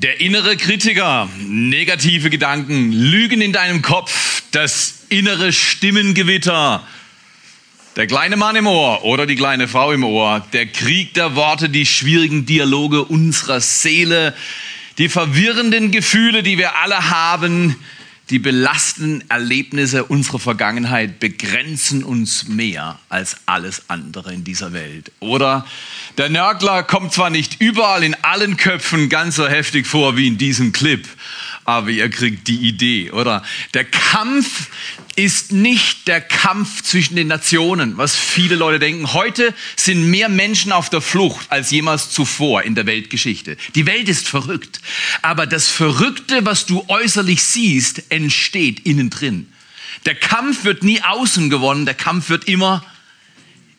Der innere Kritiker, negative Gedanken, Lügen in deinem Kopf, das innere Stimmengewitter, der kleine Mann im Ohr oder die kleine Frau im Ohr, der Krieg der Worte, die schwierigen Dialoge unserer Seele, die verwirrenden Gefühle, die wir alle haben, die belastenden Erlebnisse unserer Vergangenheit begrenzen uns mehr als alles andere in dieser Welt. Oder der Nörgler kommt zwar nicht überall in allen Köpfen ganz so heftig vor wie in diesem Clip, aber ihr kriegt die Idee, oder? Der Kampf ist nicht der Kampf zwischen den Nationen, was viele Leute denken. Heute sind mehr Menschen auf der Flucht als jemals zuvor in der Weltgeschichte. Die Welt ist verrückt. Aber das Verrückte, was du äußerlich siehst, entsteht innen drin. Der Kampf wird nie außen gewonnen, der Kampf wird immer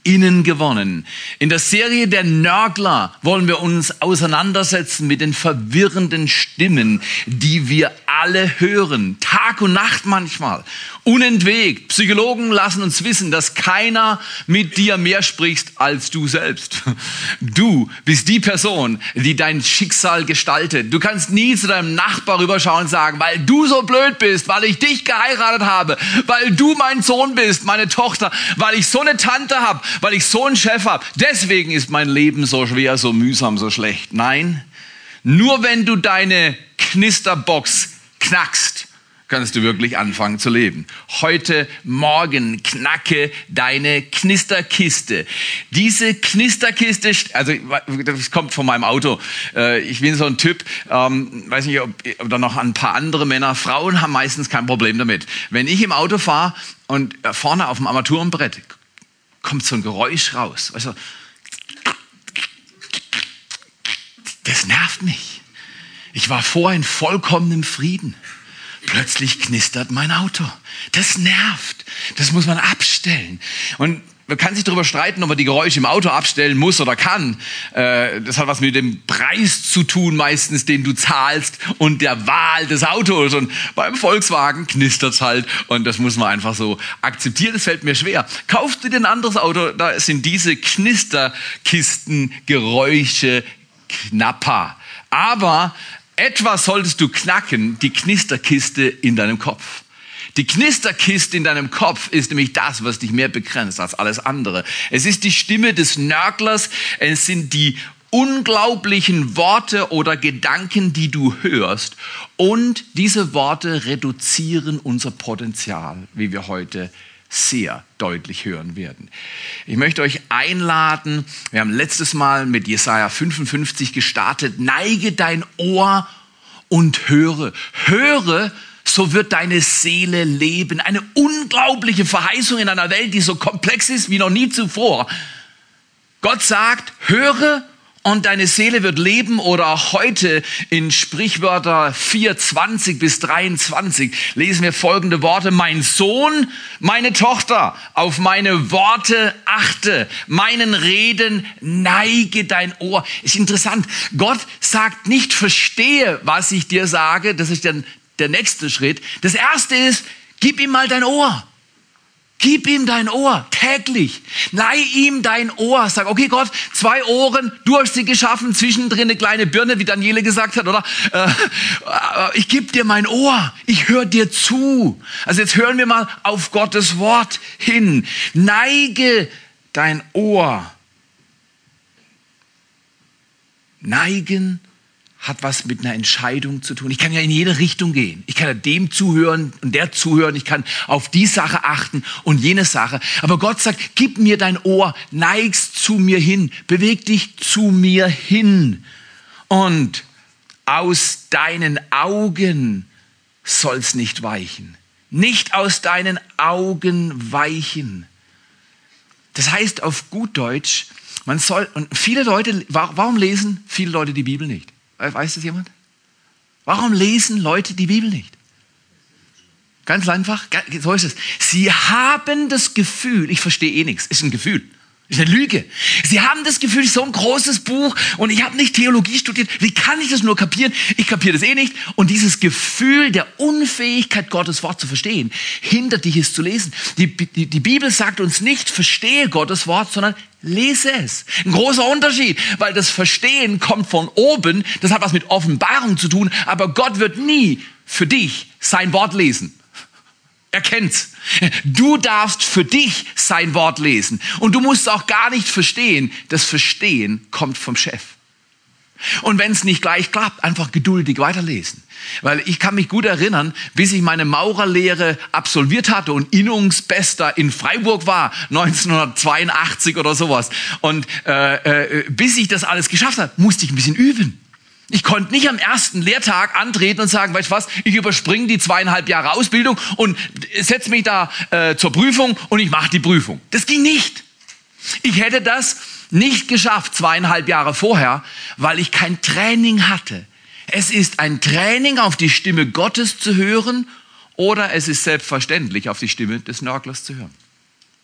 innen gewonnen. In der Serie der Nörgler wollen wir uns auseinandersetzen mit den verwirrenden Stimmen, die wir alle hören, Tag und Nacht manchmal, unentwegt. Psychologen lassen uns wissen, dass keiner mit dir mehr spricht als du selbst. Du bist die Person, die dein Schicksal gestaltet. Du kannst nie zu deinem Nachbar rüberschauen und sagen, weil du so blöd bist, weil ich dich geheiratet habe, weil du mein Sohn bist, meine Tochter, weil ich so eine Tante habe, weil ich so einen Chef habe. Deswegen ist mein Leben so schwer, so mühsam, so schlecht. Nein, nur wenn du deine Knisterbox knackst, kannst du wirklich anfangen zu leben. Heute Morgen knacke deine Knisterkiste. Diese Knisterkiste, also das kommt von meinem Auto. Äh, ich bin so ein Typ, ähm, weiß nicht, ob, da noch ein paar andere Männer, Frauen haben meistens kein Problem damit. Wenn ich im Auto fahre und vorne auf dem Armaturenbrett kommt so ein Geräusch raus, du, das nervt mich. Ich war vorher in vollkommenem Frieden. Plötzlich knistert mein Auto. Das nervt. Das muss man abstellen. Und man kann sich darüber streiten, ob man die Geräusche im Auto abstellen muss oder kann. Äh, das hat was mit dem Preis zu tun, meistens, den du zahlst und der Wahl des Autos. Und beim Volkswagen knistert's halt und das muss man einfach so akzeptieren. Das fällt mir schwer. Kaufst du dir ein anderes Auto, da sind diese Knisterkisten Geräusche knapper. Aber etwas solltest du knacken, die Knisterkiste in deinem Kopf. Die Knisterkiste in deinem Kopf ist nämlich das, was dich mehr begrenzt als alles andere. Es ist die Stimme des Nörglers, es sind die unglaublichen Worte oder Gedanken, die du hörst. Und diese Worte reduzieren unser Potenzial, wie wir heute sehr deutlich hören werden. Ich möchte euch einladen, wir haben letztes Mal mit Jesaja 55 gestartet, neige dein Ohr und höre. Höre, so wird deine Seele leben. Eine unglaubliche Verheißung in einer Welt, die so komplex ist wie noch nie zuvor. Gott sagt, höre und deine Seele wird leben oder heute in Sprichwörter 4, 20 bis 23 lesen wir folgende Worte. Mein Sohn, meine Tochter, auf meine Worte achte, meinen Reden neige dein Ohr. Ist interessant. Gott sagt nicht, verstehe, was ich dir sage. Das ist dann der nächste Schritt. Das erste ist, gib ihm mal dein Ohr. Gib ihm dein Ohr täglich. Leih ihm dein Ohr. Sag, okay Gott, zwei Ohren, du hast sie geschaffen, zwischendrin eine kleine Birne, wie Daniele gesagt hat, oder? Äh, äh ich gebe dir mein Ohr. Ich höre dir zu. Also jetzt hören wir mal auf Gottes Wort hin. Neige dein Ohr. Neigen hat was mit einer Entscheidung zu tun. Ich kann ja in jede Richtung gehen. Ich kann ja dem zuhören und der zuhören. Ich kann auf die Sache achten und jene Sache. Aber Gott sagt, gib mir dein Ohr, neigst zu mir hin, beweg dich zu mir hin. Und aus deinen Augen soll's nicht weichen. Nicht aus deinen Augen weichen. Das heißt auf gut Deutsch, man soll, und viele Leute, warum lesen viele Leute die Bibel nicht? Weiß das jemand? Warum lesen Leute die Bibel nicht? Ganz einfach, so ist es. Sie haben das Gefühl, ich verstehe eh nichts, ist ein Gefühl. Das ist eine Lüge. Sie haben das Gefühl, so ein großes Buch und ich habe nicht Theologie studiert. Wie kann ich das nur kapieren? Ich kapiere das eh nicht. Und dieses Gefühl der Unfähigkeit, Gottes Wort zu verstehen, hindert dich, es zu lesen. Die, die, die Bibel sagt uns nicht, verstehe Gottes Wort, sondern lese es. Ein großer Unterschied, weil das Verstehen kommt von oben. Das hat was mit Offenbarung zu tun. Aber Gott wird nie für dich sein Wort lesen. Er kennt's. Du darfst für dich sein Wort lesen. Und du musst auch gar nicht verstehen. Das Verstehen kommt vom Chef. Und wenn es nicht gleich klappt, einfach geduldig weiterlesen. Weil ich kann mich gut erinnern, bis ich meine Maurerlehre absolviert hatte und Innungsbester in Freiburg war, 1982 oder sowas. Und äh, äh, bis ich das alles geschafft habe, musste ich ein bisschen üben. Ich konnte nicht am ersten Lehrtag antreten und sagen, weißt was, ich überspringe die zweieinhalb Jahre Ausbildung und setze mich da äh, zur Prüfung und ich mache die Prüfung. Das ging nicht. Ich hätte das nicht geschafft zweieinhalb Jahre vorher, weil ich kein Training hatte. Es ist ein Training, auf die Stimme Gottes zu hören oder es ist selbstverständlich, auf die Stimme des Nörglers zu hören.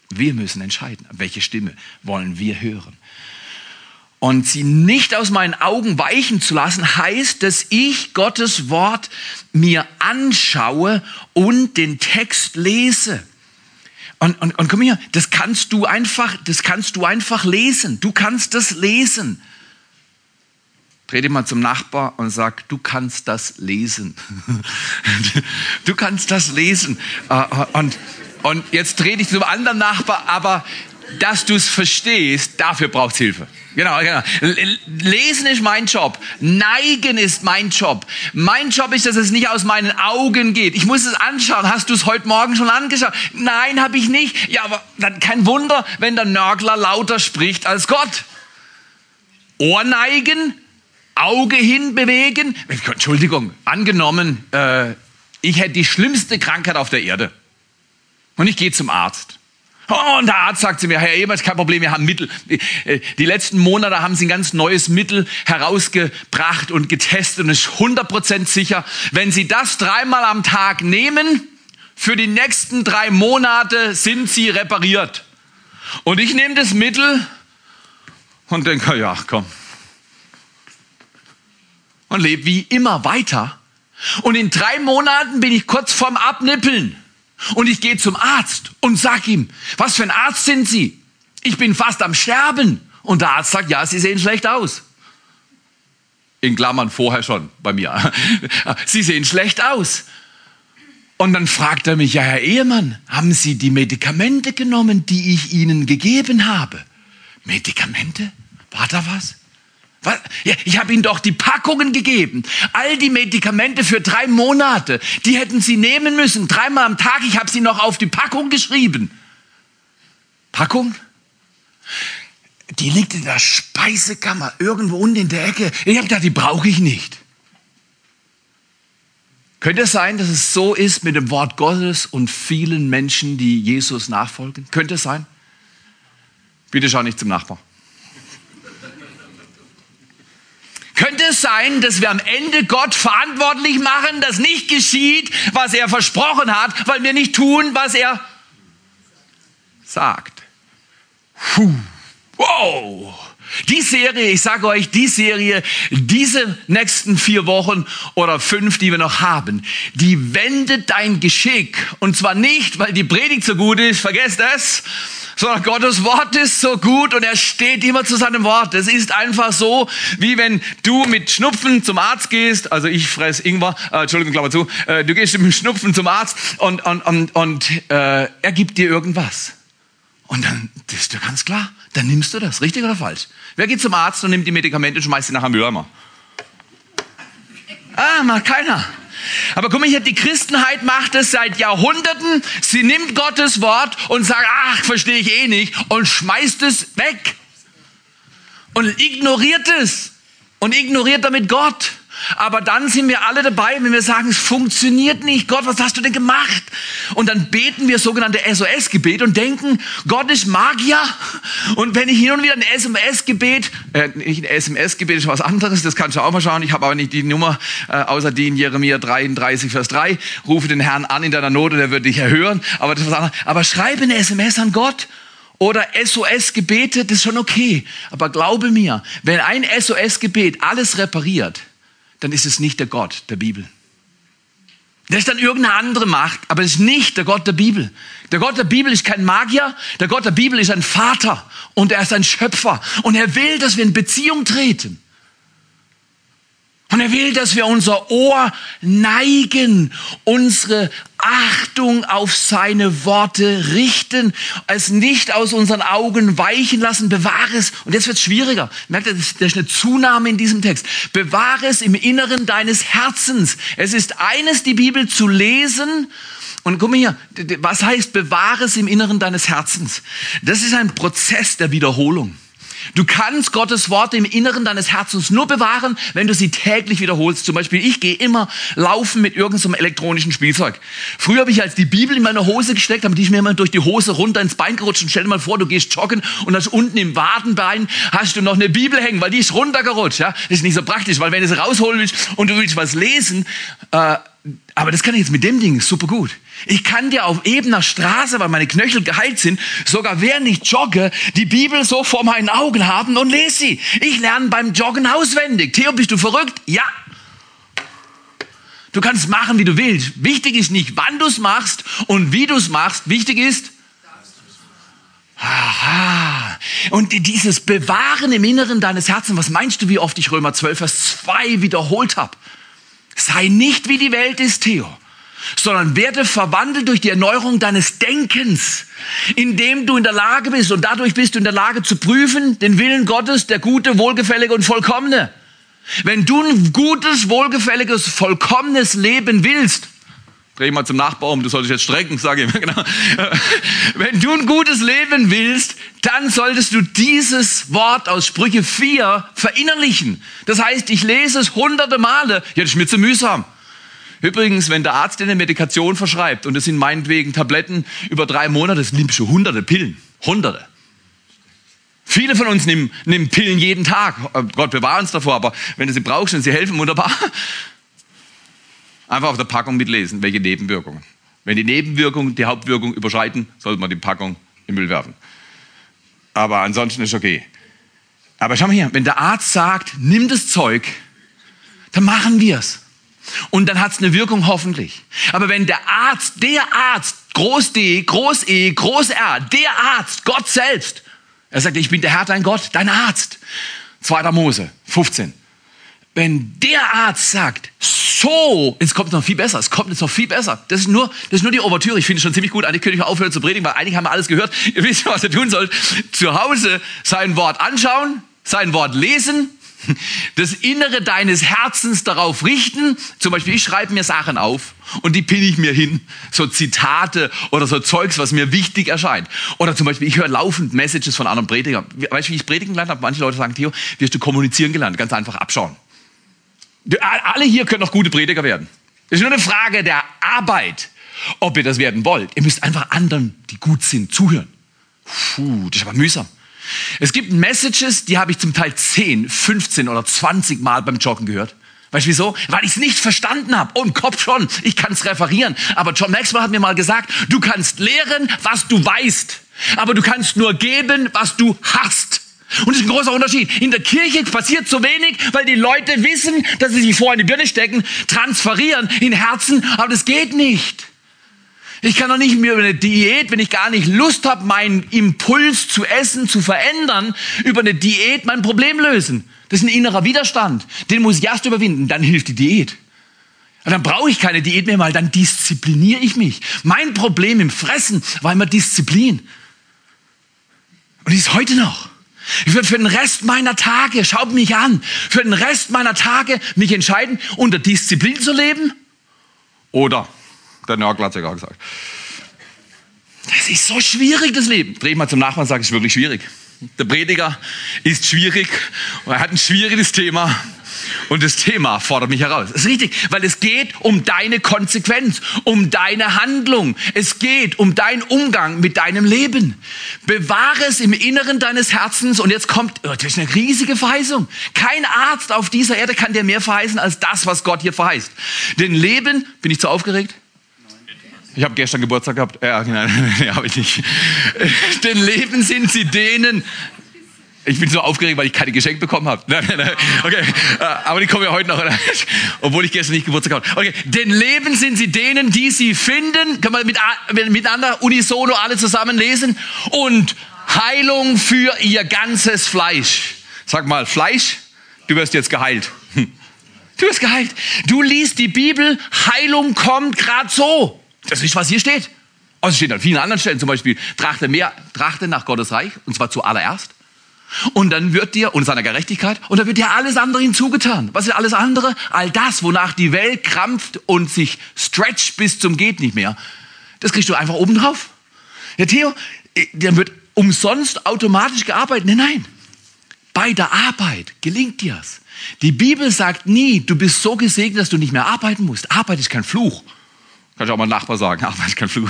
Wir müssen entscheiden, welche Stimme wollen wir hören. Und sie nicht aus meinen Augen weichen zu lassen, heißt, dass ich Gottes Wort mir anschaue und den Text lese. Und, und, und komm hier, das kannst du einfach, das kannst du einfach lesen. Du kannst das lesen. Dreh dich mal zum Nachbar und sag, du kannst das lesen. du kannst das lesen. Äh, und, und jetzt dreh dich zum anderen Nachbar, aber dass du es verstehst, dafür braucht es Hilfe. Genau, genau. Lesen ist mein Job. Neigen ist mein Job. Mein Job ist, dass es nicht aus meinen Augen geht. Ich muss es anschauen. Hast du es heute Morgen schon angeschaut? Nein, habe ich nicht. Ja, aber dann kein Wunder, wenn der Nörgler lauter spricht als Gott. Ohr neigen, Auge hinbewegen. Entschuldigung, angenommen, äh, ich hätte die schlimmste Krankheit auf der Erde. Und ich gehe zum Arzt. Oh, und der Arzt sagt zu mir, Herr Ebert, kein Problem, wir haben Mittel. Die letzten Monate haben sie ein ganz neues Mittel herausgebracht und getestet und ist 100% sicher, wenn Sie das dreimal am Tag nehmen, für die nächsten drei Monate sind Sie repariert. Und ich nehme das Mittel und denke, ja, komm. Und lebe wie immer weiter. Und in drei Monaten bin ich kurz vorm Abnippeln. Und ich gehe zum Arzt und sag ihm, was für ein Arzt sind Sie? Ich bin fast am Sterben. Und der Arzt sagt, ja, Sie sehen schlecht aus. In Klammern vorher schon bei mir. Sie sehen schlecht aus. Und dann fragt er mich, ja, Herr Ehemann, haben Sie die Medikamente genommen, die ich Ihnen gegeben habe? Medikamente? War da was? Was? Ich habe Ihnen doch die Packungen gegeben. All die Medikamente für drei Monate, die hätten Sie nehmen müssen. Dreimal am Tag. Ich habe sie noch auf die Packung geschrieben. Packung? Die liegt in der Speisekammer, irgendwo unten in der Ecke. Ich habe gedacht, die brauche ich nicht. Könnte es sein, dass es so ist mit dem Wort Gottes und vielen Menschen, die Jesus nachfolgen? Könnte es sein? Bitte schau nicht zum Nachbarn. Könnte es sein, dass wir am Ende Gott verantwortlich machen, dass nicht geschieht, was er versprochen hat, weil wir nicht tun, was er sagt? Puh. Wow. Die Serie, ich sage euch, die Serie, diese nächsten vier Wochen oder fünf, die wir noch haben, die wendet dein Geschick. Und zwar nicht, weil die Predigt so gut ist, vergesst es, sondern Gottes Wort ist so gut und er steht immer zu seinem Wort. Es ist einfach so, wie wenn du mit Schnupfen zum Arzt gehst, also ich fress Ingwer, äh, Entschuldigung, Klammer zu, äh, du gehst mit Schnupfen zum Arzt und, und, und, und äh, er gibt dir irgendwas. Und dann das ist ja ganz klar, dann nimmst du das, richtig oder falsch? Wer geht zum Arzt und nimmt die Medikamente und schmeißt sie nachher Mülleimer? Ah, macht keiner. Aber guck mal hier, die Christenheit macht es seit Jahrhunderten. Sie nimmt Gottes Wort und sagt, ach, verstehe ich eh nicht und schmeißt es weg. Und ignoriert es. Und ignoriert damit Gott. Aber dann sind wir alle dabei, wenn wir sagen, es funktioniert nicht. Gott, was hast du denn gemacht? Und dann beten wir sogenannte SOS-Gebet und denken, Gott ist Magier. Und wenn ich hin und wieder ein SMS-Gebet, äh, nicht ein SMS-Gebet ist was anderes, das kannst du auch mal schauen. Ich habe aber nicht die Nummer, äh, außer die in Jeremia 33, Vers 3. Rufe den Herrn an in deiner Not und er wird dich erhören. Aber das ist was anderes. Aber schreibe eine SMS an Gott oder SOS-Gebete, das ist schon okay. Aber glaube mir, wenn ein SOS-Gebet alles repariert, dann ist es nicht der Gott der Bibel. Das ist dann irgendeine andere Macht, aber es ist nicht der Gott der Bibel. Der Gott der Bibel ist kein Magier, der Gott der Bibel ist ein Vater und er ist ein Schöpfer und er will, dass wir in Beziehung treten. Und er will, dass wir unser Ohr neigen, unsere Achtung auf seine Worte richten, es nicht aus unseren Augen weichen lassen, bewahre es. Und jetzt wird es schwieriger. Merkt ihr, das ist eine Zunahme in diesem Text. Bewahre es im Inneren deines Herzens. Es ist eines, die Bibel zu lesen. Und guck mal hier, was heißt bewahre es im Inneren deines Herzens? Das ist ein Prozess der Wiederholung. Du kannst Gottes Worte im Inneren deines Herzens nur bewahren, wenn du sie täglich wiederholst. Zum Beispiel, ich gehe immer laufen mit irgendeinem elektronischen Spielzeug. Früher habe ich als die Bibel in meine Hose gesteckt, damit ich mir immer durch die Hose runter ins Bein gerutscht. Und stell dir mal vor, du gehst joggen und hast unten im Wadenbein hast du noch eine Bibel hängen, weil die ist runtergerutscht. Ja? Das ist nicht so praktisch, weil wenn du sie rausholen willst und du willst was lesen, äh, aber das kann ich jetzt mit dem Ding super gut. Ich kann dir auf ebener Straße, weil meine Knöchel geheilt sind, sogar während ich jogge, die Bibel so vor meinen Augen haben und lese sie. Ich lerne beim Joggen auswendig. Theo, bist du verrückt? Ja. Du kannst machen, wie du willst. Wichtig ist nicht, wann du es machst und wie du es machst. Wichtig ist, Aha. Und dieses Bewahren im Inneren deines Herzens, was meinst du, wie oft ich Römer 12, Vers 2 wiederholt habe? Sei nicht wie die Welt ist, Theo, sondern werde verwandelt durch die Erneuerung deines Denkens, indem du in der Lage bist und dadurch bist du in der Lage zu prüfen, den Willen Gottes, der gute, wohlgefällige und vollkommene. Wenn du ein gutes, wohlgefälliges, vollkommenes Leben willst, Dreh mal zum Nachbar du solltest jetzt strecken, sage ich. Genau. Wenn du ein gutes Leben willst, dann solltest du dieses Wort aus Sprüche 4 verinnerlichen. Das heißt, ich lese es hunderte Male. Das ist mir zu mühsam. Übrigens, wenn der Arzt dir eine Medikation verschreibt und es sind meinetwegen Tabletten über drei Monate, das nimmst du hunderte Pillen. Hunderte. Viele von uns nehmen, nehmen Pillen jeden Tag. Gott bewahre uns davor, aber wenn du sie brauchst und sie helfen, wunderbar. Einfach auf der Packung mitlesen, welche Nebenwirkungen. Wenn die Nebenwirkungen die Hauptwirkung überschreiten, sollte man die Packung im Müll werfen. Aber ansonsten ist okay. Aber schau mal hier, wenn der Arzt sagt, nimm das Zeug, dann machen wir es. Und dann hat es eine Wirkung hoffentlich. Aber wenn der Arzt, der Arzt, Groß D, Groß E, Groß R, der Arzt, Gott selbst, er sagt, ich bin der Herr dein Gott, dein Arzt. 2. Mose 15. Wenn der Arzt sagt, so, es kommt noch viel besser, es kommt jetzt noch viel besser. Das ist nur, das ist nur die Ouvertüre. Ich finde es schon ziemlich gut. Eigentlich könnte ich aufhören zu predigen, weil eigentlich haben wir alles gehört. Ihr wisst, was ihr tun sollt. Zu Hause sein Wort anschauen, sein Wort lesen, das Innere deines Herzens darauf richten. Zum Beispiel, ich schreibe mir Sachen auf und die pinne ich mir hin. So Zitate oder so Zeugs, was mir wichtig erscheint. Oder zum Beispiel, ich höre laufend Messages von anderen Predigern. Weißt du, wie ich predigen gelernt habe? Manche Leute sagen, Theo, wie hast du kommunizieren gelernt? Ganz einfach abschauen. Alle hier können noch gute Prediger werden. Es ist nur eine Frage der Arbeit, ob ihr das werden wollt. Ihr müsst einfach anderen, die gut sind, zuhören. Puh, das ist aber mühsam. Es gibt Messages, die habe ich zum Teil 10, 15 oder 20 Mal beim Joggen gehört. Weißt du wieso? Weil ich es nicht verstanden habe. Oh, im Kopf schon. Ich kann es referieren. Aber John Maxwell hat mir mal gesagt, du kannst lehren, was du weißt. Aber du kannst nur geben, was du hast. Und das ist ein großer Unterschied. In der Kirche passiert so wenig, weil die Leute wissen, dass sie sich vor in die Birne stecken, transferieren in Herzen, aber das geht nicht. Ich kann doch nicht mehr über eine Diät, wenn ich gar nicht Lust habe, meinen Impuls zu essen zu verändern, über eine Diät mein Problem lösen. Das ist ein innerer Widerstand. Den muss ich erst überwinden, dann hilft die Diät. Und dann brauche ich keine Diät mehr, weil dann diszipliniere ich mich. Mein Problem im Fressen war immer Disziplin. Und die ist heute noch. Ich würde für den Rest meiner Tage, schaut mich an, für den Rest meiner Tage mich entscheiden, unter Disziplin zu leben oder, der Nörgler hat es ja gerade gesagt. Das ist so schwierig, das Leben. Dreh mal zum Nachbarn und sag, es ist wirklich schwierig. Der Prediger ist schwierig er hat ein schwieriges Thema. Und das Thema fordert mich heraus. Das ist richtig, weil es geht um deine Konsequenz, um deine Handlung. Es geht um deinen Umgang mit deinem Leben. Bewahre es im Inneren deines Herzens. Und jetzt kommt, oh, das ist eine riesige Verheißung. Kein Arzt auf dieser Erde kann dir mehr verheißen als das, was Gott hier verheißt. Denn Leben, bin ich zu aufgeregt? Ich habe gestern Geburtstag gehabt. Ja, nein, nee, habe ich nicht. Denn Leben sind sie denen. Ich bin so aufgeregt, weil ich keine Geschenke bekommen habe. Nein, nein, nein. Okay, äh, aber die kommen ja heute noch, obwohl ich gestern nicht Geburtstag habe. Okay, denn Leben sind sie denen, die sie finden. Können wir mit, miteinander unisono alle zusammen lesen? Und Heilung für ihr ganzes Fleisch. Sag mal, Fleisch, du wirst jetzt geheilt. Du wirst geheilt. Du liest die Bibel, Heilung kommt gerade so. Das ist, was hier steht. Also es steht an vielen anderen Stellen, zum Beispiel, trachte, mehr, trachte nach Gottes Reich, und zwar zuallererst. Und dann wird dir, und seiner Gerechtigkeit, und dann wird dir alles andere hinzugetan. Was ist alles andere? All das, wonach die Welt krampft und sich stretcht bis zum geht nicht mehr. Das kriegst du einfach oben drauf. Ja, Theo, dann wird umsonst automatisch gearbeitet. Nein, nein. Bei der Arbeit gelingt dir's. Die Bibel sagt nie, du bist so gesegnet, dass du nicht mehr arbeiten musst. Arbeit ist kein Fluch. Kann ich auch mal Nachbar sagen, Arbeit ist kein Fluch.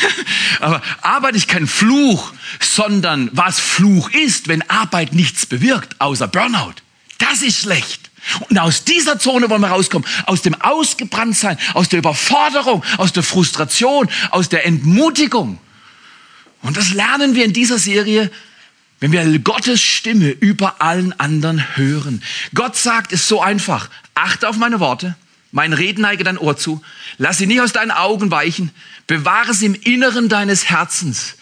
Aber Arbeit ist kein Fluch, sondern was Fluch ist, wenn Arbeit nichts bewirkt, außer Burnout. Das ist schlecht. Und aus dieser Zone wollen wir rauskommen. Aus dem Ausgebranntsein, aus der Überforderung, aus der Frustration, aus der Entmutigung. Und das lernen wir in dieser Serie, wenn wir Gottes Stimme über allen anderen hören. Gott sagt es so einfach. Achte auf meine Worte mein Reden neige dein Ohr zu. Lass sie nicht aus deinen Augen weichen. Bewahre sie im Inneren deines Herzens.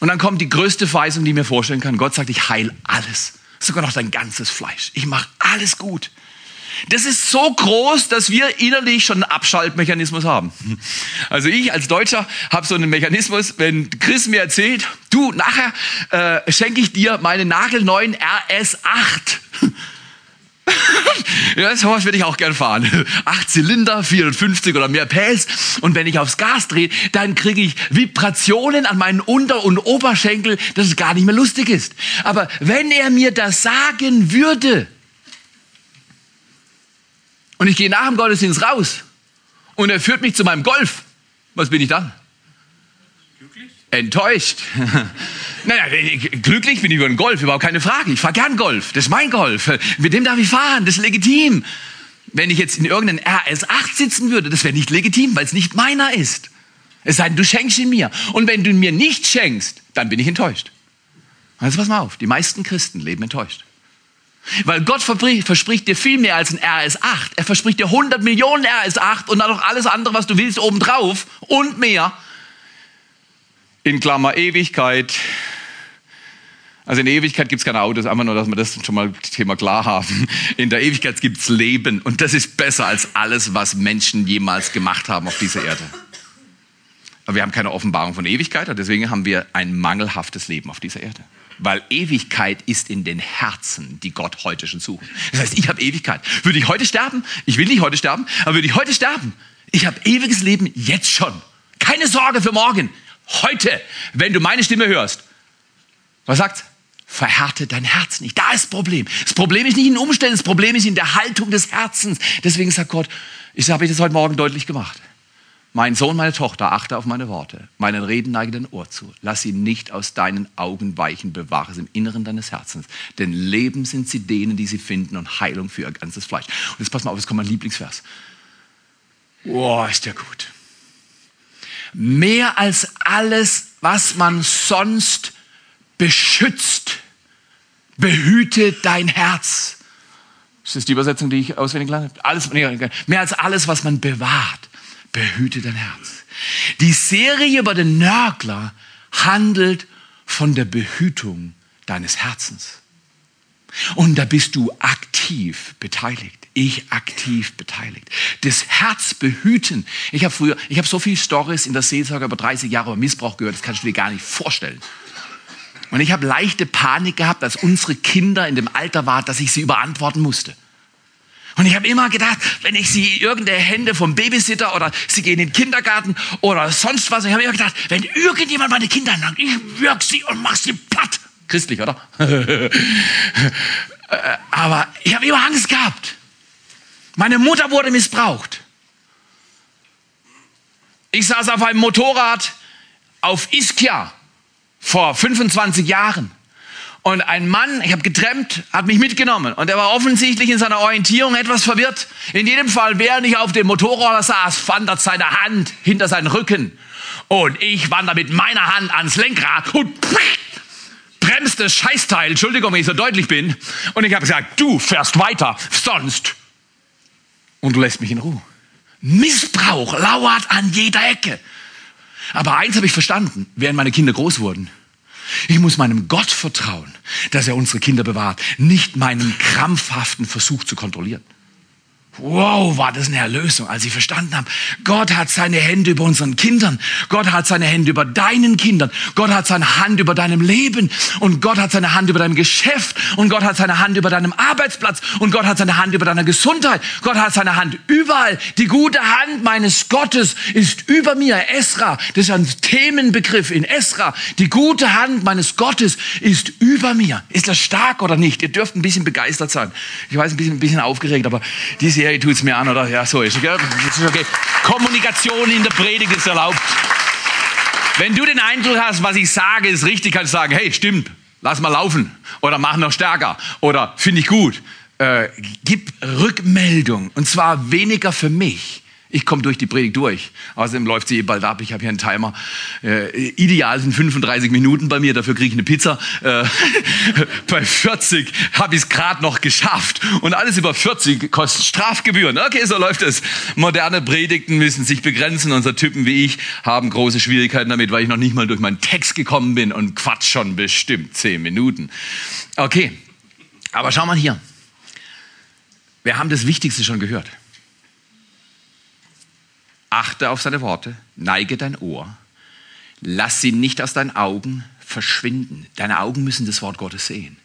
Und dann kommt die größte Verheißung, die ich mir vorstellen kann. Gott sagt, ich heil alles. Sogar noch dein ganzes Fleisch. Ich mache alles gut. Das ist so groß, dass wir innerlich schon einen Abschaltmechanismus haben. Also ich als Deutscher habe so einen Mechanismus, wenn Chris mir erzählt, du, nachher äh, schenke ich dir meinen nagelneuen RS8. ja, sowas würde ich auch gern fahren. Acht Zylinder, 450 oder mehr PS. Und wenn ich aufs Gas drehe, dann kriege ich Vibrationen an meinen Unter- und Oberschenkel, dass es gar nicht mehr lustig ist. Aber wenn er mir das sagen würde, und ich gehe nach dem Gottesdienst raus, und er führt mich zu meinem Golf, was bin ich dann? enttäuscht. naja, glücklich bin ich über den Golf, überhaupt keine Frage. Ich fahre gern Golf. Das ist mein Golf. Mit dem darf ich fahren. Das ist legitim. Wenn ich jetzt in irgendeinem RS8 sitzen würde, das wäre nicht legitim, weil es nicht meiner ist. Es sei denn, du schenkst ihn mir. Und wenn du ihn mir nicht schenkst, dann bin ich enttäuscht. Also pass mal auf, die meisten Christen leben enttäuscht. Weil Gott verspricht dir viel mehr als ein RS8. Er verspricht dir 100 Millionen RS8 und dann noch alles andere, was du willst, obendrauf und mehr in Klammer Ewigkeit. Also in der Ewigkeit gibt es keine Autos, einfach nur, dass wir das schon mal Thema klar haben. In der Ewigkeit gibt es Leben und das ist besser als alles, was Menschen jemals gemacht haben auf dieser Erde. Aber wir haben keine Offenbarung von Ewigkeit und deswegen haben wir ein mangelhaftes Leben auf dieser Erde. Weil Ewigkeit ist in den Herzen, die Gott heute schon suchen. Das heißt, ich habe Ewigkeit. Würde ich heute sterben? Ich will nicht heute sterben, aber würde ich heute sterben? Ich habe ewiges Leben jetzt schon. Keine Sorge für morgen. Heute, wenn du meine Stimme hörst, was sagt? Verhärte dein Herz nicht. Da ist das Problem. Das Problem ist nicht in den Umständen, das Problem ist in der Haltung des Herzens. Deswegen sagt Gott, ich habe ich das heute Morgen deutlich gemacht. Mein Sohn, meine Tochter, achte auf meine Worte. Meinen Reden neige dein Ohr zu. Lass sie nicht aus deinen Augen weichen. Bewahre sie im Inneren deines Herzens. Denn Leben sind sie denen, die sie finden und Heilung für ihr ganzes Fleisch. Und jetzt pass mal auf, jetzt kommt mein Lieblingsvers. Boah, ist der gut mehr als alles, was man sonst beschützt, behüte dein Herz. Das ist die Übersetzung, die ich auswendig gelernt habe. Alles, mehr als alles, was man bewahrt, behüte dein Herz. Die Serie über den Nörgler handelt von der Behütung deines Herzens. Und da bist du aktiv beteiligt. Ich aktiv beteiligt. Das Herz behüten. Ich habe früher, ich habe so viele Stories in der Seelsorge über 30 Jahre über Missbrauch gehört, das kannst du dir gar nicht vorstellen. Und ich habe leichte Panik gehabt, als unsere Kinder in dem Alter waren, dass ich sie überantworten musste. Und ich habe immer gedacht, wenn ich sie irgendeine Hände vom Babysitter oder sie gehen in den Kindergarten oder sonst was, ich habe immer gedacht, wenn irgendjemand meine Kinder langt, ich wirk sie und mach sie platt. Christlich, oder? Äh, aber ich habe immer Angst gehabt. Meine Mutter wurde missbraucht. Ich saß auf einem Motorrad auf Ischia vor 25 Jahren. Und ein Mann, ich habe getrennt, hat mich mitgenommen. Und er war offensichtlich in seiner Orientierung etwas verwirrt. In jedem Fall, während ich auf dem Motorrad saß, wandert seine Hand hinter seinen Rücken. Und ich wandere mit meiner Hand ans Lenkrad und bremst das Scheißteil. Entschuldigung, wenn ich so deutlich bin. Und ich habe gesagt, du fährst weiter, sonst. Und du lässt mich in Ruhe. Missbrauch lauert an jeder Ecke. Aber eins habe ich verstanden, während meine Kinder groß wurden. Ich muss meinem Gott vertrauen, dass er unsere Kinder bewahrt, nicht meinen krampfhaften Versuch zu kontrollieren. Wow, war das eine Erlösung, als ich verstanden habe, Gott hat seine Hände über unseren Kindern, Gott hat seine Hände über deinen Kindern, Gott hat seine Hand über deinem Leben und Gott hat seine Hand über deinem Geschäft und Gott hat seine Hand über deinem Arbeitsplatz und Gott hat seine Hand über deiner Gesundheit, Gott hat seine Hand überall. Die gute Hand meines Gottes ist über mir. Esra, das ist ein Themenbegriff in Esra. Die gute Hand meines Gottes ist über mir. Ist das stark oder nicht? Ihr dürft ein bisschen begeistert sein. Ich weiß, ein bisschen, ein bisschen aufgeregt, aber diese Serie tut es mir an, oder? Ja, so ist es. ist okay. Kommunikation in der Predigt ist erlaubt. Wenn du den Eindruck hast, was ich sage, ist richtig, kannst du sagen, hey, stimmt, lass mal laufen. Oder mach noch stärker. Oder finde ich gut. Äh, gib Rückmeldung. Und zwar weniger für mich, ich komme durch die Predigt durch. Außerdem läuft sie eh bald ab. Ich habe hier einen Timer. Äh, ideal sind 35 Minuten bei mir, dafür kriege ich eine Pizza. Äh, bei 40 habe ich es gerade noch geschafft. Und alles über 40 kostet Strafgebühren. Okay, so läuft es. Moderne Predigten müssen sich begrenzen. Unser Typen wie ich haben große Schwierigkeiten damit, weil ich noch nicht mal durch meinen Text gekommen bin und quatsch schon bestimmt 10 Minuten. Okay, aber schau mal hier. Wir haben das Wichtigste schon gehört. Achte auf seine Worte, neige dein Ohr, lass sie nicht aus deinen Augen verschwinden. Deine Augen müssen das Wort Gottes sehen.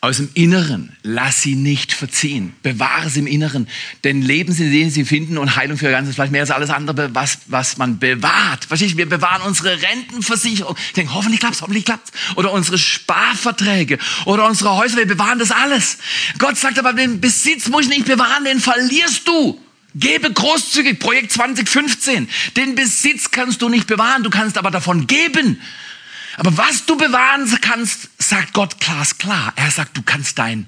Aus dem Inneren, lass sie nicht verziehen. Bewahre sie im Inneren. Denn Leben sie, den sie finden und Heilung für ihr ganzes Fleisch mehr als alles andere, was, was man bewahrt. Verstehst du? Wir bewahren unsere Rentenversicherung. Ich denke, hoffentlich klappt's, hoffentlich klappt's. Oder unsere Sparverträge. Oder unsere Häuser. Wir bewahren das alles. Gott sagt aber, den Besitz muss ich nicht bewahren, den verlierst du. Gebe großzügig, Projekt 2015. Den Besitz kannst du nicht bewahren, du kannst aber davon geben. Aber was du bewahren kannst, sagt Gott glasklar. Er sagt, du kannst dein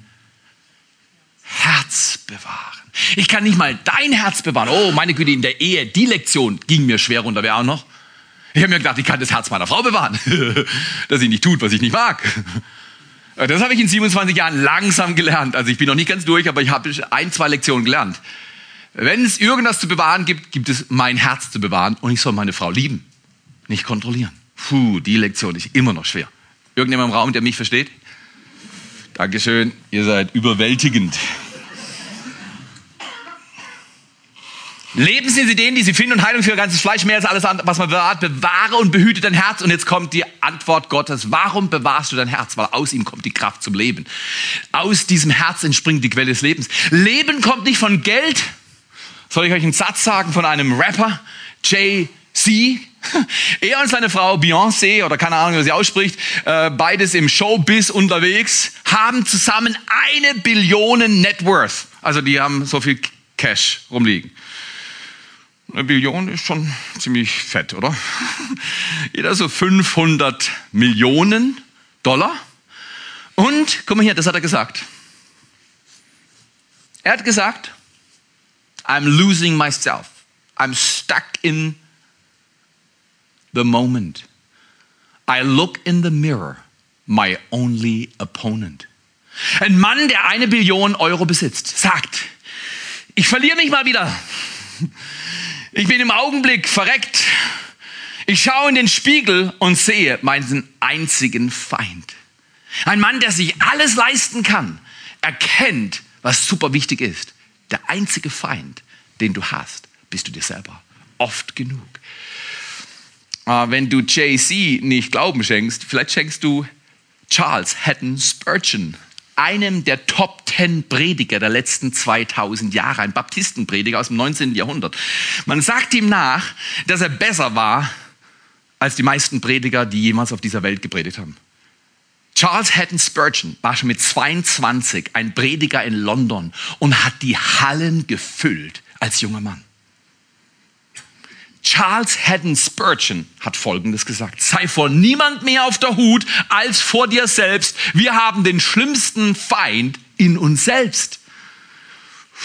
Herz bewahren. Ich kann nicht mal dein Herz bewahren. Oh, meine Güte, in der Ehe, die Lektion ging mir schwer runter. Wer auch noch? Ich habe mir gedacht, ich kann das Herz meiner Frau bewahren, dass sie nicht tut, was ich nicht mag. Das habe ich in 27 Jahren langsam gelernt. Also ich bin noch nicht ganz durch, aber ich habe ein, zwei Lektionen gelernt. Wenn es irgendwas zu bewahren gibt, gibt es mein Herz zu bewahren und ich soll meine Frau lieben, nicht kontrollieren. Puh, die Lektion ist immer noch schwer. Irgendjemand im Raum, der mich versteht? Dankeschön, ihr seid überwältigend. Leben sind sie denen, die sie finden und Heilung für ihr ganzes Fleisch, mehr als alles andere, was man bewahrt. Bewahre und behüte dein Herz. Und jetzt kommt die Antwort Gottes. Warum bewahrst du dein Herz? Weil aus ihm kommt die Kraft zum Leben. Aus diesem Herz entspringt die Quelle des Lebens. Leben kommt nicht von Geld, soll ich euch einen Satz sagen von einem Rapper, Jay-Z? Er und seine Frau Beyoncé, oder keine Ahnung, wie sie ausspricht, äh, beides im Showbiz unterwegs, haben zusammen eine Billion Net Worth. Also die haben so viel Cash rumliegen. Eine Billion ist schon ziemlich fett, oder? Jeder so 500 Millionen Dollar. Und, guck mal hier, das hat er gesagt. Er hat gesagt, I'm losing myself. I'm stuck in the moment. I look in the mirror, my only opponent. Ein Mann, der eine Billion Euro besitzt, sagt, ich verliere mich mal wieder. Ich bin im Augenblick verreckt. Ich schaue in den Spiegel und sehe meinen einzigen Feind. Ein Mann, der sich alles leisten kann, erkennt, was super wichtig ist. Der einzige Feind, den du hast, bist du dir selber. Oft genug. Äh, wenn du Jay-Z nicht Glauben schenkst, vielleicht schenkst du Charles Hatton Spurgeon, einem der Top Ten Prediger der letzten 2000 Jahre, ein Baptistenprediger aus dem 19. Jahrhundert. Man sagt ihm nach, dass er besser war als die meisten Prediger, die jemals auf dieser Welt gepredigt haben. Charles Hatton Spurgeon war schon mit 22 ein Prediger in London und hat die Hallen gefüllt als junger Mann. Charles Haddon Spurgeon hat Folgendes gesagt. Sei vor niemand mehr auf der Hut als vor dir selbst. Wir haben den schlimmsten Feind in uns selbst.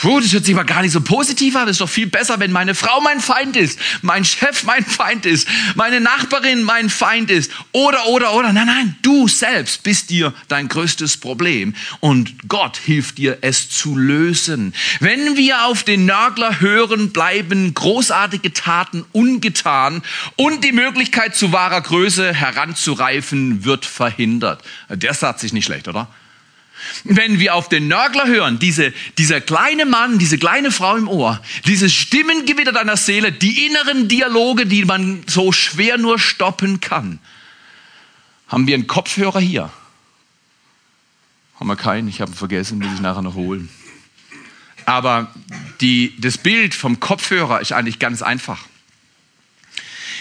Puh, das hört sich aber gar nicht so positiv an. Das ist doch viel besser, wenn meine Frau mein Feind ist, mein Chef mein Feind ist, meine Nachbarin mein Feind ist. Oder, oder, oder. Nein, nein, du selbst bist dir dein größtes Problem. Und Gott hilft dir, es zu lösen. Wenn wir auf den Nörgler hören, bleiben großartige Taten ungetan und die Möglichkeit zu wahrer Größe heranzureifen wird verhindert. Der Satz ist nicht schlecht, oder? Wenn wir auf den Nörgler hören, diese, dieser kleine Mann, diese kleine Frau im Ohr, dieses Stimmengewitter deiner Seele, die inneren Dialoge, die man so schwer nur stoppen kann, haben wir einen Kopfhörer hier? Haben wir keinen? Ich habe ihn vergessen, muss ich nachher noch holen. Aber die, das Bild vom Kopfhörer ist eigentlich ganz einfach.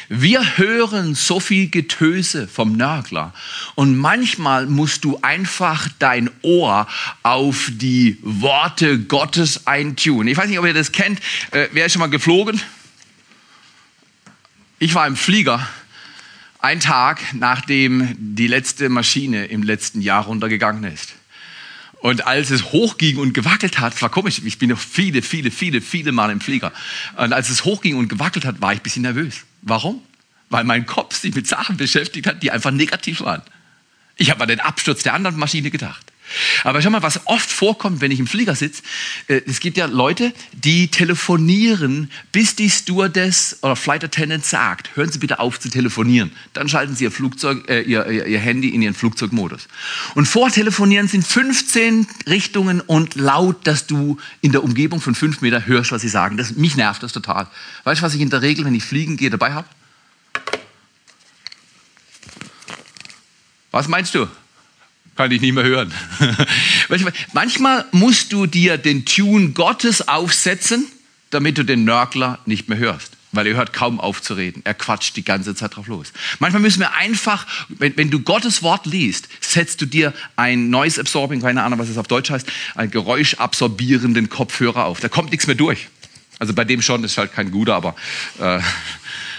Wir hören so viel Getöse vom Nörgler und manchmal musst du einfach dein Ohr auf die Worte Gottes eintun. Ich weiß nicht, ob ihr das kennt. Äh, wer ist schon mal geflogen? Ich war im Flieger. Ein Tag, nachdem die letzte Maschine im letzten Jahr runtergegangen ist. Und als es hochging und gewackelt hat, war komisch, ich bin noch viele, viele, viele, viele Mal im Flieger. Und als es hochging und gewackelt hat, war ich ein bisschen nervös. Warum? Weil mein Kopf sich mit Sachen beschäftigt hat, die einfach negativ waren. Ich habe an den Absturz der anderen Maschine gedacht. Aber schau mal, was oft vorkommt, wenn ich im Flieger sitze, äh, es gibt ja Leute, die telefonieren, bis die Stewardess oder Flight Attendant sagt, hören Sie bitte auf zu telefonieren. Dann schalten Sie Ihr, Flugzeug, äh, ihr, ihr, Handy in Ihren Flugzeugmodus. Und vortelefonieren sind 15 Richtungen und laut, dass du in der Umgebung von 5 Meter hörst, was sie sagen. Das, mich nervt das total. Weißt du, was ich in der Regel, wenn ich fliegen gehe, dabei habe? Was meinst du? Kann ich nicht mehr hören. Manchmal musst du dir den Tune Gottes aufsetzen, damit du den Nörgler nicht mehr hörst. Weil er hört kaum auf zu reden. Er quatscht die ganze Zeit drauf los. Manchmal müssen wir einfach, wenn, wenn du Gottes Wort liest, setzt du dir ein Noise Absorbing, keine Ahnung, was es auf Deutsch heißt, einen geräuschabsorbierenden Kopfhörer auf. Da kommt nichts mehr durch. Also bei dem schon, ist halt kein guter, aber äh,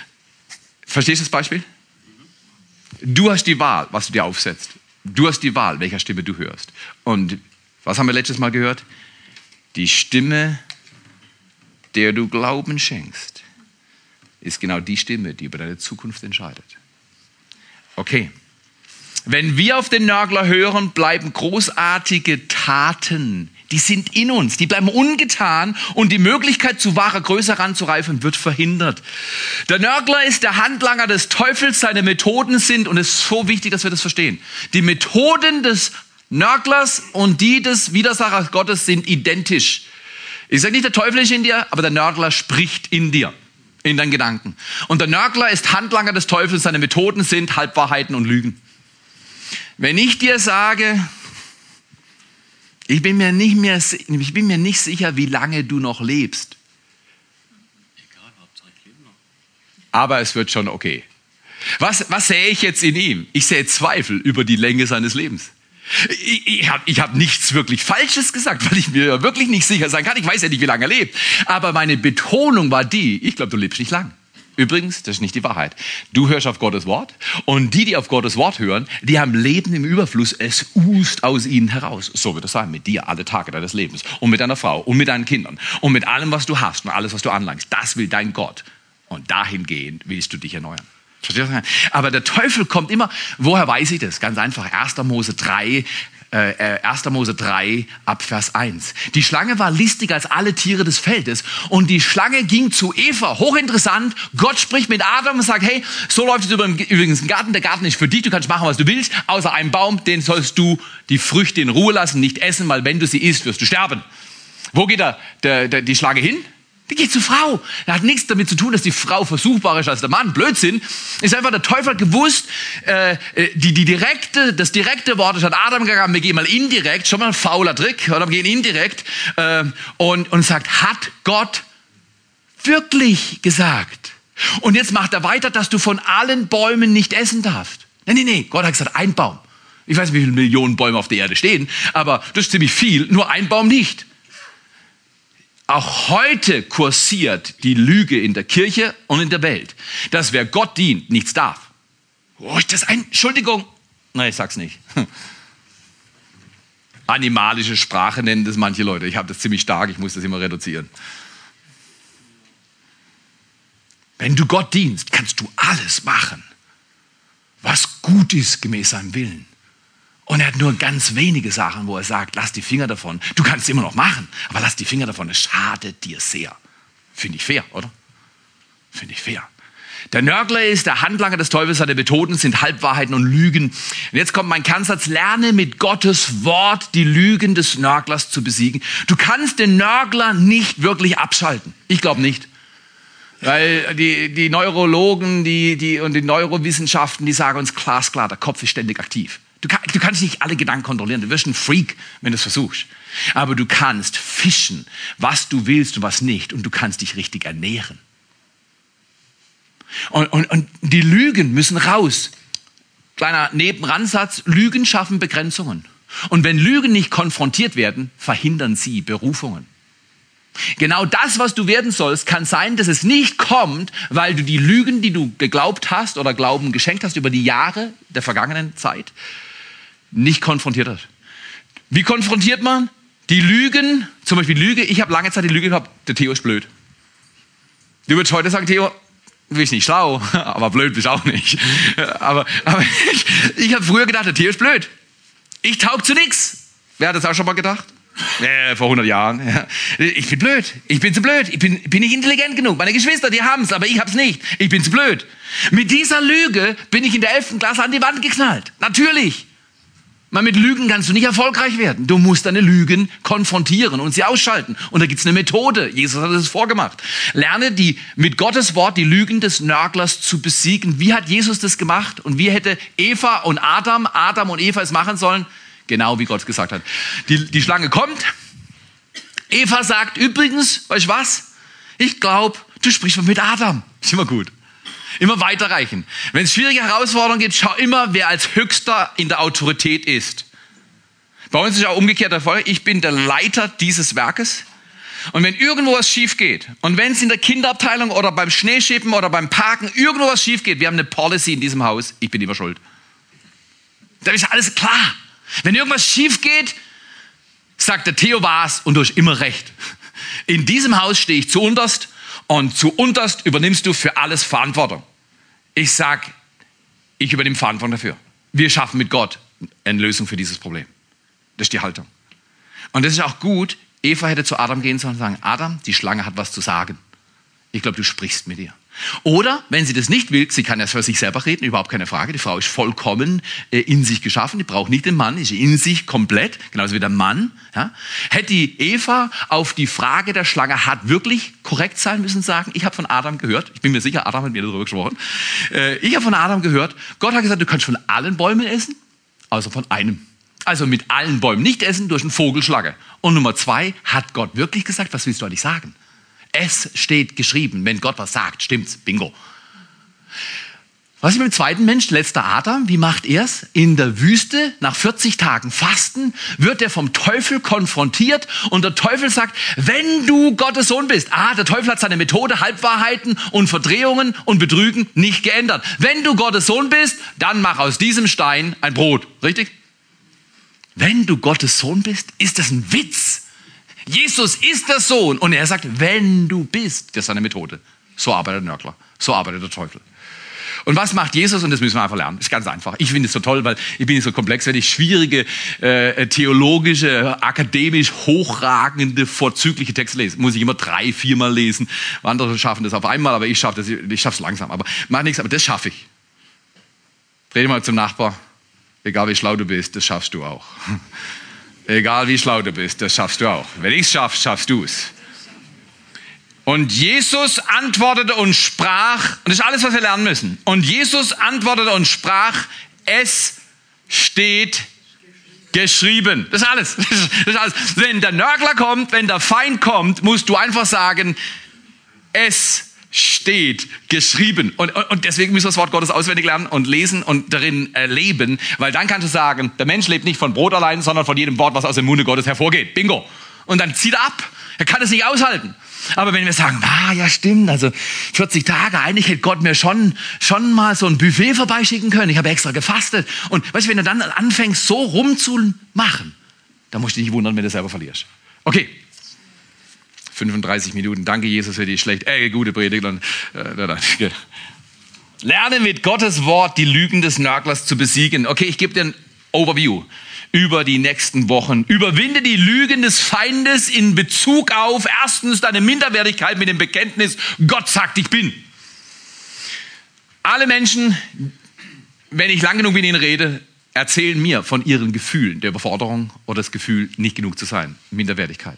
verstehst du das Beispiel? Du hast die Wahl, was du dir aufsetzt. Du hast die Wahl, welcher Stimme du hörst. Und was haben wir letztes Mal gehört? Die Stimme, der du Glauben schenkst, ist genau die Stimme, die über deine Zukunft entscheidet. Okay. Wenn wir auf den Nörgler hören, bleiben großartige Taten die sind in uns, die bleiben ungetan und die Möglichkeit zu wahrer Größe heranzureifen wird verhindert. Der Nörgler ist der Handlanger des Teufels, seine Methoden sind, und es ist so wichtig, dass wir das verstehen, die Methoden des Nörglers und die des Widersachers Gottes sind identisch. Ich sage nicht, der Teufel ist in dir, aber der Nörgler spricht in dir, in deinen Gedanken. Und der Nörgler ist Handlanger des Teufels, seine Methoden sind Halbwahrheiten und Lügen. Wenn ich dir sage, ich bin mir nicht mehr, ich bin mir nicht sicher, wie lange du noch lebst. Egal, Hauptsache ich lebe noch. Aber es wird schon okay. Was, was sehe ich jetzt in ihm? Ich sehe Zweifel über die Länge seines Lebens. Ich, ich habe ich hab nichts wirklich Falsches gesagt, weil ich mir wirklich nicht sicher sein kann. Ich weiß ja nicht, wie lange er lebt. Aber meine Betonung war die, ich glaube, du lebst nicht lang. Übrigens, das ist nicht die Wahrheit. Du hörst auf Gottes Wort und die, die auf Gottes Wort hören, die haben Leben im Überfluss. Es ust aus ihnen heraus. So wird es sein mit dir alle Tage deines Lebens und mit deiner Frau und mit deinen Kindern und mit allem, was du hast und alles, was du anlangst. Das will dein Gott. Und dahingehend willst du dich erneuern. Aber der Teufel kommt immer, woher weiß ich das? Ganz einfach, 1. Mose 3, äh, 1. Äh, Mose 3 ab Vers 1. Die Schlange war listiger als alle Tiere des Feldes und die Schlange ging zu Eva. Hochinteressant. Gott spricht mit Adam und sagt, hey, so läuft es übrigens im Garten. Der Garten ist für dich. Du kannst machen, was du willst. Außer einem Baum, den sollst du die Früchte in Ruhe lassen, nicht essen, weil wenn du sie isst, wirst du sterben. Wo geht der, der, der, die Schlange hin? Die geht zur Frau. Das hat nichts damit zu tun, dass die Frau versuchbarer ist als der Mann. Blödsinn. Ist einfach, der Teufel hat gewusst, äh, äh, die, die direkte, das direkte Wort ist an Adam gegangen, wir gehen mal indirekt, schon mal ein fauler Trick, oder wir gehen indirekt, äh, und, und sagt, hat Gott wirklich gesagt? Und jetzt macht er weiter, dass du von allen Bäumen nicht essen darfst. Nee, nee, nee, Gott hat gesagt, ein Baum. Ich weiß nicht, wie viele Millionen Bäume auf der Erde stehen, aber das ist ziemlich viel, nur ein Baum nicht. Auch heute kursiert die Lüge in der Kirche und in der Welt, dass wer Gott dient, nichts darf. Oh, ist das ein, Entschuldigung. Nein, ich sag's nicht. Animalische Sprache nennen das manche Leute. Ich habe das ziemlich stark, ich muss das immer reduzieren. Wenn du Gott dienst, kannst du alles machen, was gut ist gemäß seinem Willen. Und er hat nur ganz wenige Sachen, wo er sagt, lass die Finger davon. Du kannst es immer noch machen, aber lass die Finger davon. Es schadet dir sehr. Finde ich fair, oder? Finde ich fair. Der Nörgler ist der Handlanger des Teufels, seine Methoden sind Halbwahrheiten und Lügen. Und jetzt kommt mein Kernsatz, lerne mit Gottes Wort die Lügen des Nörglers zu besiegen. Du kannst den Nörgler nicht wirklich abschalten. Ich glaube nicht. Weil die, die Neurologen die, die, und die Neurowissenschaften, die sagen uns glasklar, der Kopf ist ständig aktiv. Du, kann, du kannst nicht alle Gedanken kontrollieren. Du wirst ein Freak, wenn du es versuchst. Aber du kannst fischen, was du willst und was nicht. Und du kannst dich richtig ernähren. Und, und, und die Lügen müssen raus. Kleiner Nebenrandsatz, Lügen schaffen Begrenzungen. Und wenn Lügen nicht konfrontiert werden, verhindern sie Berufungen. Genau das, was du werden sollst, kann sein, dass es nicht kommt, weil du die Lügen, die du geglaubt hast oder Glauben geschenkt hast über die Jahre der vergangenen Zeit, nicht konfrontiert hast. Wie konfrontiert man? Die Lügen, zum Beispiel Lüge, ich habe lange Zeit die Lüge gehabt, der Theo ist blöd. Du würdest heute sagen, Theo, du bist nicht schlau, aber blöd bist auch nicht. Aber, aber ich, ich habe früher gedacht, der Theo ist blöd. Ich taug zu nichts. Wer hat das auch schon mal gedacht? Äh, vor 100 Jahren. Ja. Ich bin blöd. Ich bin zu blöd. Ich bin, bin nicht intelligent genug. Meine Geschwister, die haben es, aber ich hab's nicht. Ich bin zu blöd. Mit dieser Lüge bin ich in der 11. Klasse an die Wand geknallt. Natürlich. Mal mit Lügen kannst du nicht erfolgreich werden. Du musst deine Lügen konfrontieren und sie ausschalten. Und da gibt's eine Methode. Jesus hat es vorgemacht. Lerne die, mit Gottes Wort die Lügen des Nörglers zu besiegen. Wie hat Jesus das gemacht? Und wie hätte Eva und Adam, Adam und Eva es machen sollen? Genau wie Gott gesagt hat. Die, die Schlange kommt. Eva sagt übrigens, weißt du was? Ich glaube, du sprichst mit Adam. Ist immer gut. Immer weiterreichen. Wenn es schwierige Herausforderungen gibt, schau immer, wer als Höchster in der Autorität ist. Bei uns ist auch umgekehrt der Fall. Ich bin der Leiter dieses Werkes. Und wenn irgendwo was schief geht, und wenn es in der Kinderabteilung oder beim Schneeschippen oder beim Parken irgendwo was schief geht, wir haben eine Policy in diesem Haus, ich bin immer schuld. Da ist alles klar. Wenn irgendwas schief geht, sagt der Theo war's und du hast immer recht. In diesem Haus stehe ich zu unterst und zu unterst übernimmst du für alles Verantwortung. Ich sag, ich übernehme Verantwortung dafür. Wir schaffen mit Gott eine Lösung für dieses Problem. Das ist die Haltung. Und das ist auch gut. Eva hätte zu Adam gehen sollen und sagen, Adam, die Schlange hat was zu sagen. Ich glaube, du sprichst mit ihr. Oder, wenn sie das nicht will, sie kann ja für sich selber reden, überhaupt keine Frage. Die Frau ist vollkommen äh, in sich geschaffen, die braucht nicht den Mann, ist in sich komplett, genauso wie der Mann. Ja. Hätte die Eva auf die Frage der Schlange, hat wirklich korrekt sein müssen, sagen, ich habe von Adam gehört, ich bin mir sicher, Adam hat mir darüber gesprochen, äh, ich habe von Adam gehört, Gott hat gesagt, du kannst von allen Bäumen essen, außer von einem. Also mit allen Bäumen nicht essen durch einen Vogelschlange. Und Nummer zwei, hat Gott wirklich gesagt, was willst du eigentlich sagen? Es steht geschrieben. Wenn Gott was sagt, stimmt's. Bingo. Was ist mit dem zweiten Mensch, letzter Adam? Wie macht er's? In der Wüste, nach 40 Tagen Fasten, wird er vom Teufel konfrontiert und der Teufel sagt, wenn du Gottes Sohn bist, ah, der Teufel hat seine Methode, Halbwahrheiten und Verdrehungen und Betrügen nicht geändert. Wenn du Gottes Sohn bist, dann mach aus diesem Stein ein Brot. Richtig? Wenn du Gottes Sohn bist, ist das ein Witz. Jesus ist der Sohn. Und er sagt, wenn du bist, das ist seine Methode. So arbeitet der Nörgler. So arbeitet der Teufel. Und was macht Jesus? Und das müssen wir einfach lernen. Ist ganz einfach. Ich finde es so toll, weil ich bin nicht so komplex. Wenn ich schwierige, äh, theologische, akademisch hochragende, vorzügliche Texte lese, muss ich immer drei, viermal lesen. Andere schaffen das auf einmal, aber ich schaffe das, ich schaffe es langsam. Aber mach nichts, aber das schaffe ich. Dreh mal zum Nachbar. Egal wie schlau du bist, das schaffst du auch. Egal wie schlau du bist, das schaffst du auch. Wenn ich es schaffe, schaffst du es. Und Jesus antwortete und sprach, und das ist alles, was wir lernen müssen. Und Jesus antwortete und sprach, es steht geschrieben. Das ist alles. Das ist alles. Wenn der Nörgler kommt, wenn der Feind kommt, musst du einfach sagen, es steht geschrieben. Und, und deswegen müssen wir das Wort Gottes auswendig lernen und lesen und darin erleben, weil dann kannst du sagen, der Mensch lebt nicht von Brot allein, sondern von jedem Wort, was aus dem Munde Gottes hervorgeht. Bingo. Und dann zieht er ab. Er kann es nicht aushalten. Aber wenn wir sagen, ah, ja, stimmt, also 40 Tage, eigentlich hätte Gott mir schon, schon mal so ein Buffet vorbeischicken können. Ich habe extra gefastet. Und weißt du, wenn du dann anfängst, so rumzumachen, dann musst du dich nicht wundern, wenn du selber verlierst. Okay. 35 Minuten. Danke, Jesus, für die schlecht, äh, gute Predigt. Und, äh, Lerne mit Gottes Wort die Lügen des Nörglers zu besiegen. Okay, ich gebe dir ein Overview über die nächsten Wochen. Überwinde die Lügen des Feindes in Bezug auf erstens deine Minderwertigkeit mit dem Bekenntnis, Gott sagt, ich bin. Alle Menschen, wenn ich lang genug mit ihnen rede, erzählen mir von ihren Gefühlen der Überforderung oder das Gefühl, nicht genug zu sein. Minderwertigkeit,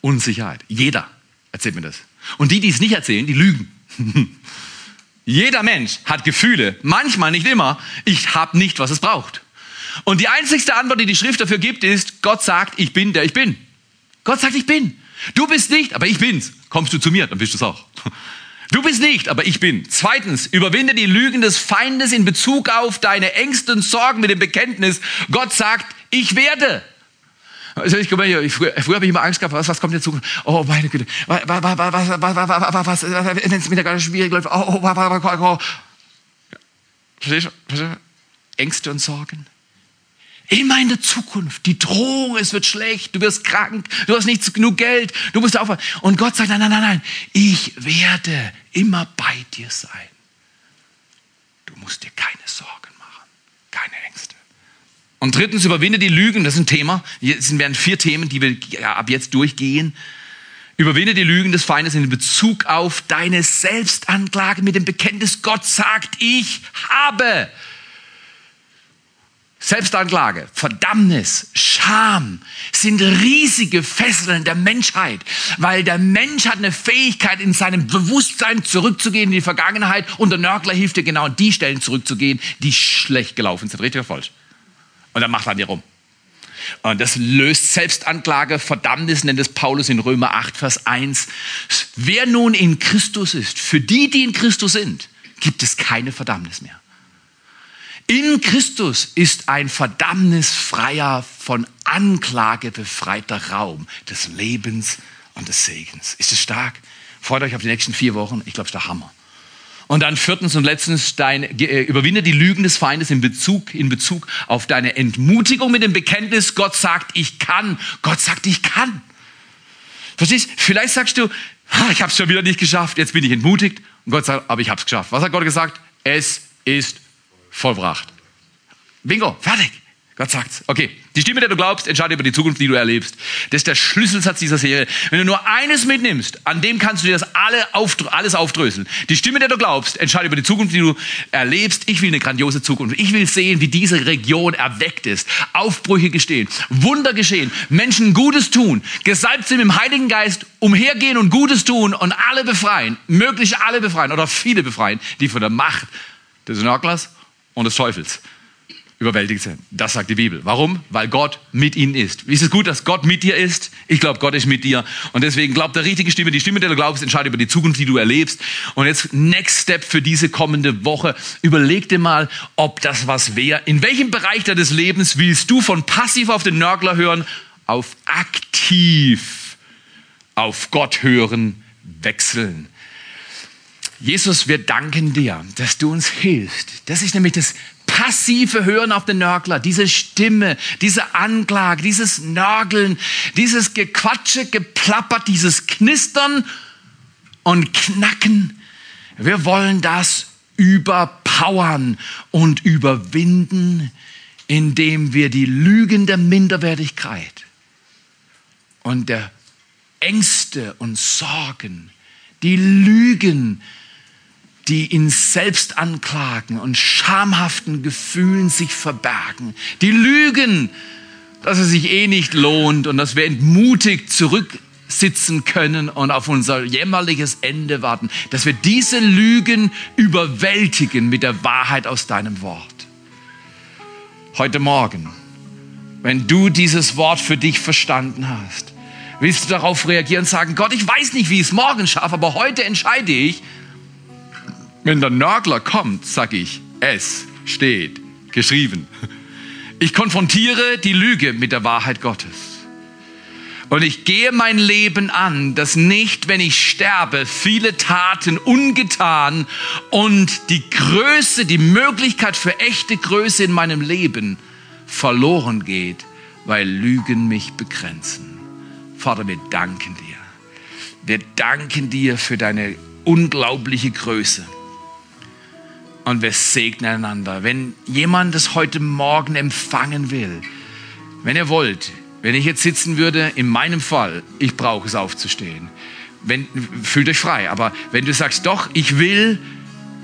Unsicherheit. Jeder erzählt mir das. Und die, die es nicht erzählen, die lügen. Jeder Mensch hat Gefühle, manchmal nicht immer. Ich habe nicht, was es braucht. Und die einzigste Antwort, die die Schrift dafür gibt, ist, Gott sagt, ich bin der ich bin. Gott sagt, ich bin. Du bist nicht, aber ich bin's. Kommst du zu mir, dann bist du es auch. Du bist nicht, aber ich bin. Zweitens, überwinde die Lügen des Feindes in Bezug auf deine Ängste und Sorgen mit dem Bekenntnis, Gott sagt, ich werde. Also ich, ich, früher, früher habe ich immer Angst gehabt, was, was kommt jetzt zu? Oh meine Güte, was, was, was, was, was, wenn es mir gerade schwierig läuft, oh, oh, oh, oh, oh. Verstehst du? Ängste und Sorgen. Immer in der Zukunft. Die Drohung, es wird schlecht, du wirst krank, du hast nicht genug Geld, du musst aufhören. Und Gott sagt, nein, nein, nein, nein, ich werde immer bei dir sein. Du musst dir keine Sorgen machen, keine Ängste. Und drittens, überwinde die Lügen, das ist ein Thema. Es werden vier Themen, die wir ab jetzt durchgehen. Überwinde die Lügen des Feindes in Bezug auf deine Selbstanklage mit dem Bekenntnis, Gott sagt, ich habe. Selbstanklage, Verdammnis, Scham sind riesige Fesseln der Menschheit, weil der Mensch hat eine Fähigkeit, in seinem Bewusstsein zurückzugehen in die Vergangenheit und der Nörgler hilft dir genau an die Stellen zurückzugehen, die schlecht gelaufen sind. Richtig oder falsch? Und dann macht er an dir rum. Und das löst Selbstanklage, Verdammnis, nennt es Paulus in Römer 8, Vers 1. Wer nun in Christus ist, für die, die in Christus sind, gibt es keine Verdammnis mehr. In Christus ist ein verdammnisfreier, von Anklage befreiter Raum des Lebens und des Segens. Ist es stark? Freut euch auf die nächsten vier Wochen. Ich glaube, es ist der Hammer. Und dann viertens und letztens, dein, äh, überwinde die Lügen des Feindes in Bezug, in Bezug auf deine Entmutigung mit dem Bekenntnis, Gott sagt, ich kann. Gott sagt, ich kann. Verstehst? Vielleicht sagst du, ich habe es schon wieder nicht geschafft, jetzt bin ich entmutigt. Und Gott sagt, aber ich habe es geschafft. Was hat Gott gesagt? Es ist vollbracht. Bingo, fertig. Gott sagt's. Okay, die Stimme, der du glaubst, entscheidet über die Zukunft, die du erlebst. Das ist der Schlüsselsatz dieser Serie. Wenn du nur eines mitnimmst, an dem kannst du dir das alle aufdrö alles aufdröseln. Die Stimme, der du glaubst, entscheidet über die Zukunft, die du erlebst. Ich will eine grandiose Zukunft. Ich will sehen, wie diese Region erweckt ist. Aufbrüche gestehen, Wunder geschehen, Menschen Gutes tun, gesalbt sind im Heiligen Geist, umhergehen und Gutes tun und alle befreien, möglich alle befreien oder viele befreien, die von der Macht des Nörglers und des Teufels überwältigt sind. Das sagt die Bibel. Warum? Weil Gott mit ihnen ist. Ist es gut, dass Gott mit dir ist? Ich glaube, Gott ist mit dir. Und deswegen glaubt der richtige Stimme, die Stimme, der du glaubst, entscheidet über die Zukunft, die du erlebst. Und jetzt Next Step für diese kommende Woche. Überleg dir mal, ob das was wäre. In welchem Bereich deines Lebens willst du von passiv auf den Nörgler hören, auf aktiv auf Gott hören, wechseln? Jesus, wir danken dir, dass du uns hilfst. Das ist nämlich das passive Hören auf den Nörgler, diese Stimme, diese Anklage, dieses Nörgeln, dieses Gequatsche, Geplappert, dieses Knistern und Knacken. Wir wollen das überpowern und überwinden, indem wir die Lügen der Minderwertigkeit und der Ängste und Sorgen, die Lügen die in Selbstanklagen und schamhaften Gefühlen sich verbergen. Die lügen, dass es sich eh nicht lohnt und dass wir entmutigt zurücksitzen können und auf unser jämmerliches Ende warten. Dass wir diese Lügen überwältigen mit der Wahrheit aus deinem Wort. Heute Morgen, wenn du dieses Wort für dich verstanden hast, willst du darauf reagieren und sagen, Gott, ich weiß nicht, wie ich es morgen schaffe, aber heute entscheide ich, wenn der Nörgler kommt, sage ich, es steht geschrieben. Ich konfrontiere die Lüge mit der Wahrheit Gottes. Und ich gehe mein Leben an, dass nicht, wenn ich sterbe, viele Taten ungetan und die Größe, die Möglichkeit für echte Größe in meinem Leben verloren geht, weil Lügen mich begrenzen. Vater, wir danken dir. Wir danken dir für deine unglaubliche Größe. Und wir segnen einander. Wenn jemand das heute Morgen empfangen will, wenn ihr wollt, wenn ich jetzt sitzen würde, in meinem Fall, ich brauche es aufzustehen. Wenn, fühlt euch frei. Aber wenn du sagst, doch, ich will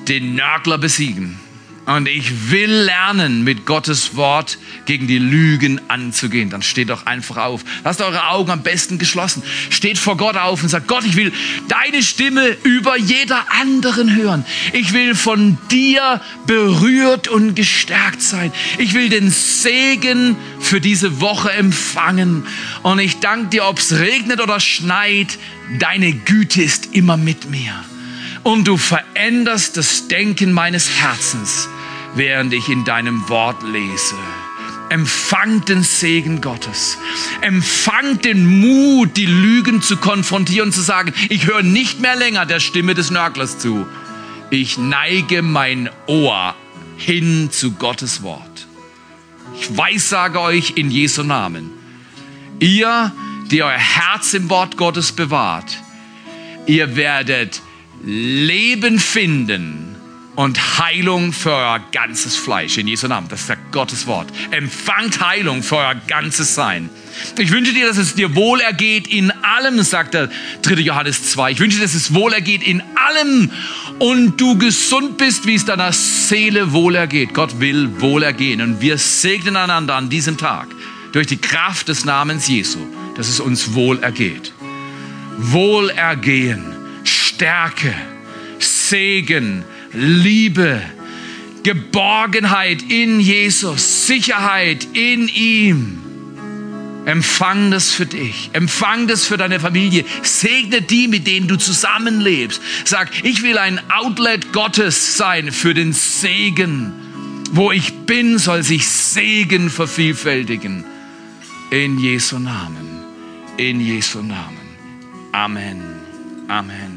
den Nörgler besiegen, und ich will lernen, mit Gottes Wort gegen die Lügen anzugehen. Dann steht doch einfach auf. Lasst eure Augen am besten geschlossen. Steht vor Gott auf und sagt, Gott, ich will deine Stimme über jeder anderen hören. Ich will von dir berührt und gestärkt sein. Ich will den Segen für diese Woche empfangen. Und ich danke dir, ob es regnet oder schneit, deine Güte ist immer mit mir und du veränderst das Denken meines Herzens während ich in deinem Wort lese. Empfangt den Segen Gottes. Empfangt den Mut, die Lügen zu konfrontieren und zu sagen, ich höre nicht mehr länger der Stimme des Nörglers zu. Ich neige mein Ohr hin zu Gottes Wort. Ich weissage euch in Jesu Namen. Ihr, die euer Herz im Wort Gottes bewahrt, ihr werdet Leben finden und Heilung für euer ganzes Fleisch. In Jesu Namen. Das ist ja Gottes Wort. Empfangt Heilung für euer ganzes Sein. Ich wünsche dir, dass es dir wohlergeht in allem, sagt der 3. Johannes 2. Ich wünsche dir, dass es wohlergeht in allem und du gesund bist, wie es deiner Seele wohlergeht. Gott will wohlergehen und wir segnen einander an diesem Tag durch die Kraft des Namens Jesu, dass es uns wohlergeht. Wohlergehen, Stärke, Segen, Liebe, Geborgenheit in Jesus, Sicherheit in ihm. Empfang das für dich. Empfang das für deine Familie. Segne die, mit denen du zusammenlebst. Sag, ich will ein Outlet Gottes sein für den Segen. Wo ich bin, soll sich Segen vervielfältigen. In Jesu Namen. In Jesu Namen. Amen. Amen.